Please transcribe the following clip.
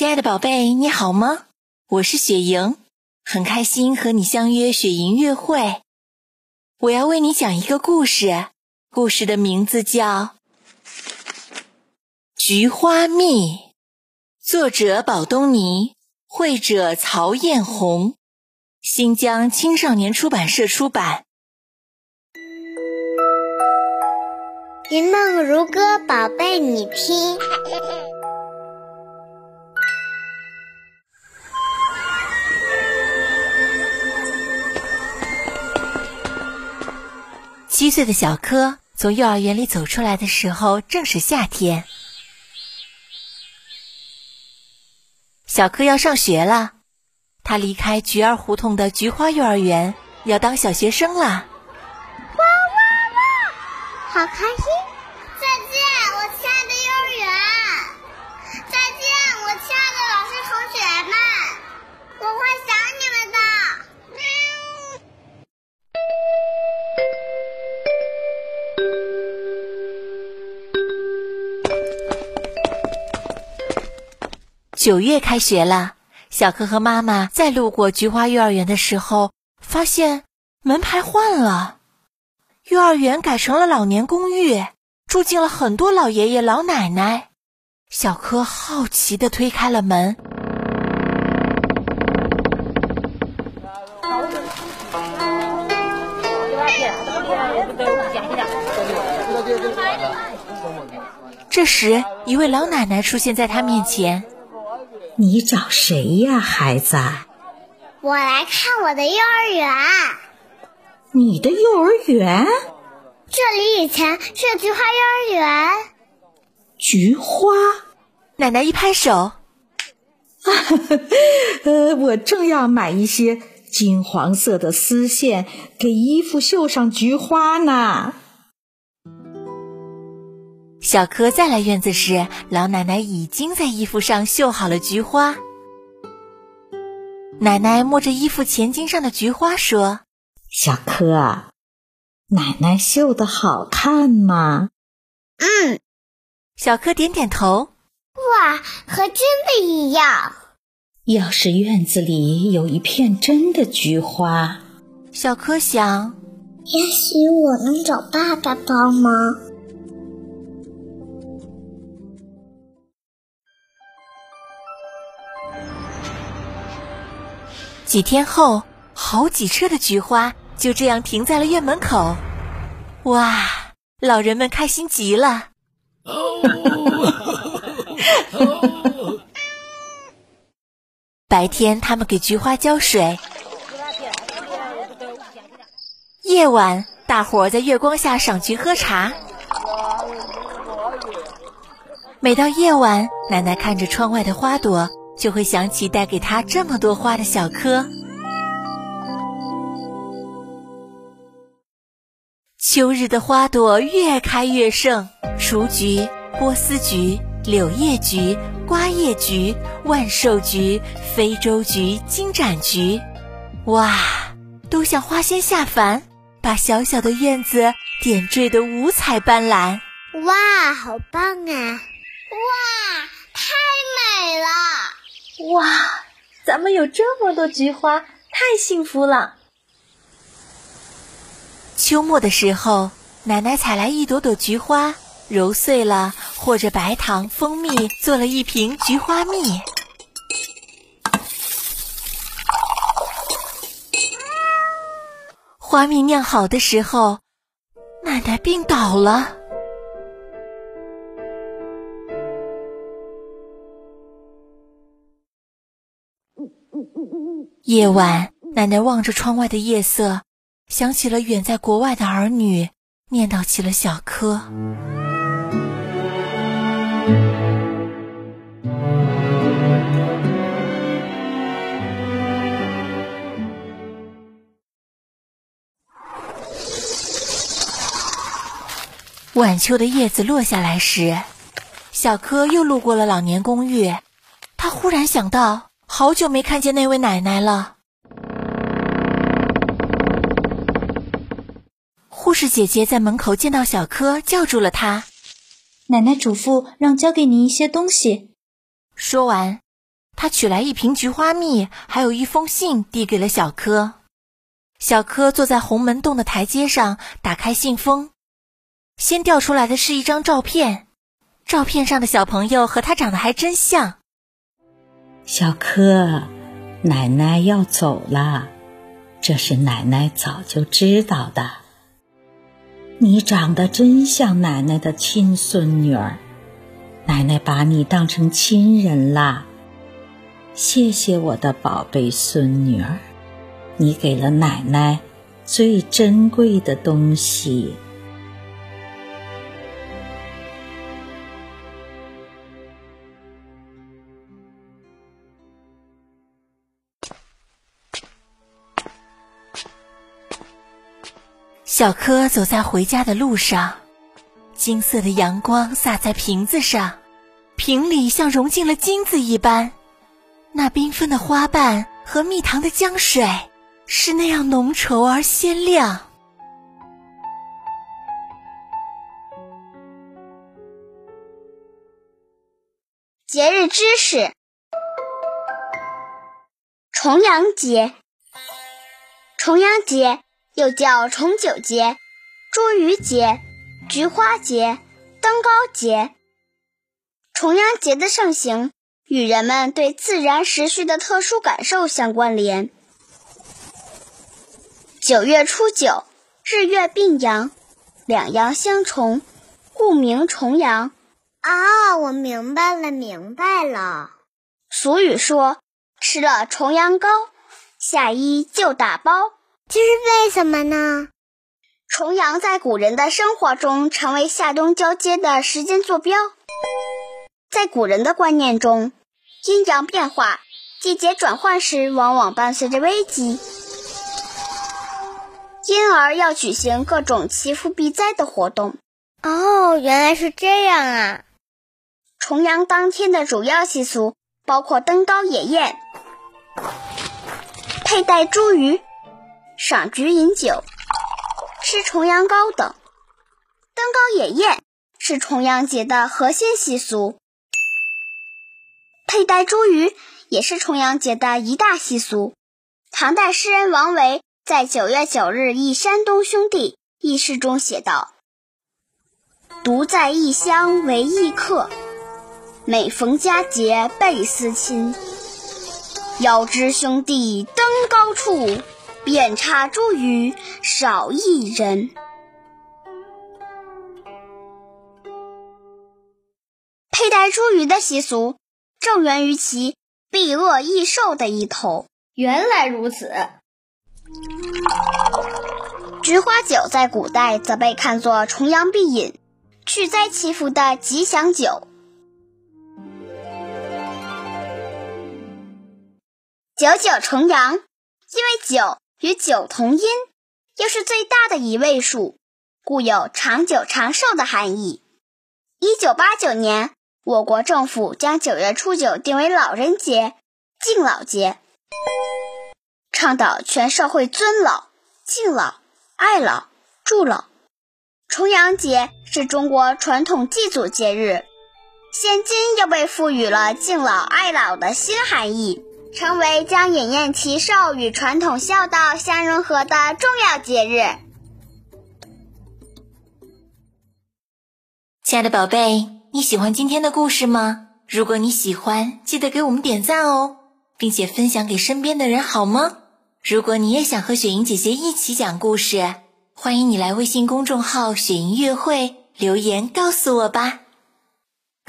亲爱的宝贝，你好吗？我是雪莹，很开心和你相约雪莹乐会。我要为你讲一个故事，故事的名字叫《菊花蜜》，作者宝东尼，绘者曹艳红，新疆青少年出版社出版。云梦如歌，宝贝，你听。七岁的小柯从幼儿园里走出来的时候，正是夏天。小柯要上学了，他离开菊儿胡同的菊花幼儿园，要当小学生了。哇哇哇！好开心！再见，我亲爱的幼儿园！再见，我亲爱的老师同学们！我会想九月开学了，小柯和妈妈在路过菊花幼儿园的时候，发现门牌换了，幼儿园改成了老年公寓，住进了很多老爷爷老奶奶。小柯好奇的推开了门，这时一位老奶奶出现在他面前。你找谁呀，孩子？我来看我的幼儿园。你的幼儿园？这里以前是菊花幼儿园。菊花？奶奶一拍手。呃，我正要买一些金黄色的丝线，给衣服绣上菊花呢。小柯再来院子时，老奶奶已经在衣服上绣好了菊花。奶奶摸着衣服前襟上的菊花说：“小柯，奶奶绣的好看吗？”“嗯。”小柯点点头。“哇，和真的一样！”要是院子里有一片真的菊花，小柯想，也许我能找爸爸帮忙。几天后，好几车的菊花就这样停在了院门口。哇，老人们开心极了。白天，他们给菊花浇水；夜晚，大伙儿在月光下赏菊喝茶。每到夜晚，奶奶看着窗外的花朵。就会想起带给他这么多花的小柯。秋日的花朵越开越盛，雏菊、波斯菊、柳叶菊、瓜叶菊、万寿菊、非洲菊、金盏菊，哇，都像花仙下凡，把小小的院子点缀的五彩斑斓。哇，好棒啊！哇，太美了！哇，咱们有这么多菊花，太幸福了！秋末的时候，奶奶采来一朵朵菊花，揉碎了，和着白糖、蜂蜜，做了一瓶菊花蜜。花蜜酿好的时候，奶奶病倒了。夜晚，奶奶望着窗外的夜色，想起了远在国外的儿女，念叨起了小柯。晚秋的叶子落下来时，小柯又路过了老年公寓，他忽然想到。好久没看见那位奶奶了。护士姐姐在门口见到小柯，叫住了他。奶奶嘱咐让交给您一些东西。说完，她取来一瓶菊花蜜，还有一封信，递给了小柯。小柯坐在红门洞的台阶上，打开信封，先掉出来的是一张照片。照片上的小朋友和他长得还真像。小柯，奶奶要走了，这是奶奶早就知道的。你长得真像奶奶的亲孙女儿，奶奶把你当成亲人啦。谢谢我的宝贝孙女儿，你给了奶奶最珍贵的东西。小柯走在回家的路上，金色的阳光洒在瓶子上，瓶里像融进了金子一般。那缤纷的花瓣和蜜糖的浆水是那样浓稠而鲜亮。节日知识：重阳节。重阳节。又叫重九节、茱萸节、菊花节、登高节。重阳节的盛行与人们对自然时序的特殊感受相关联。九月初九，日月并阳，两阳相重，故名重阳。啊，我明白了，明白了。俗语说：“吃了重阳糕，下衣就打包。”这是为什么呢？重阳在古人的生活中成为夏冬交接的时间坐标。在古人的观念中，阴阳变化、季节转换时，往往伴随着危机，因而要举行各种祈福避灾的活动。哦，原来是这样啊！重阳当天的主要习俗包括登高野宴、佩戴茱萸。赏菊饮酒、吃重阳糕等，登高野宴是重阳节的核心习俗。佩戴茱萸也是重阳节的一大习俗。唐代诗人王维在九月九日忆山东兄弟一诗中写道：“独在异乡为异客，每逢佳节倍思亲。遥知兄弟登高处。”遍插茱萸少一人。佩戴茱萸的习俗，正源于其避恶益寿的一头。原来如此。菊花酒在古代则被看作重阳必饮、去灾祈福的吉祥酒。九九重阳，因为酒。与九同音，又是最大的一位数，故有长久长寿的含义。一九八九年，我国政府将九月初九定为老人节、敬老节，倡导全社会尊老、敬老、爱老、助老。重阳节是中国传统祭祖节日，现今又被赋予了敬老爱老的新含义。成为将饮宴祈寿与传统孝道相融合的重要节日。亲爱的宝贝，你喜欢今天的故事吗？如果你喜欢，记得给我们点赞哦，并且分享给身边的人，好吗？如果你也想和雪莹姐姐一起讲故事，欢迎你来微信公众号“雪莹月会”留言告诉我吧。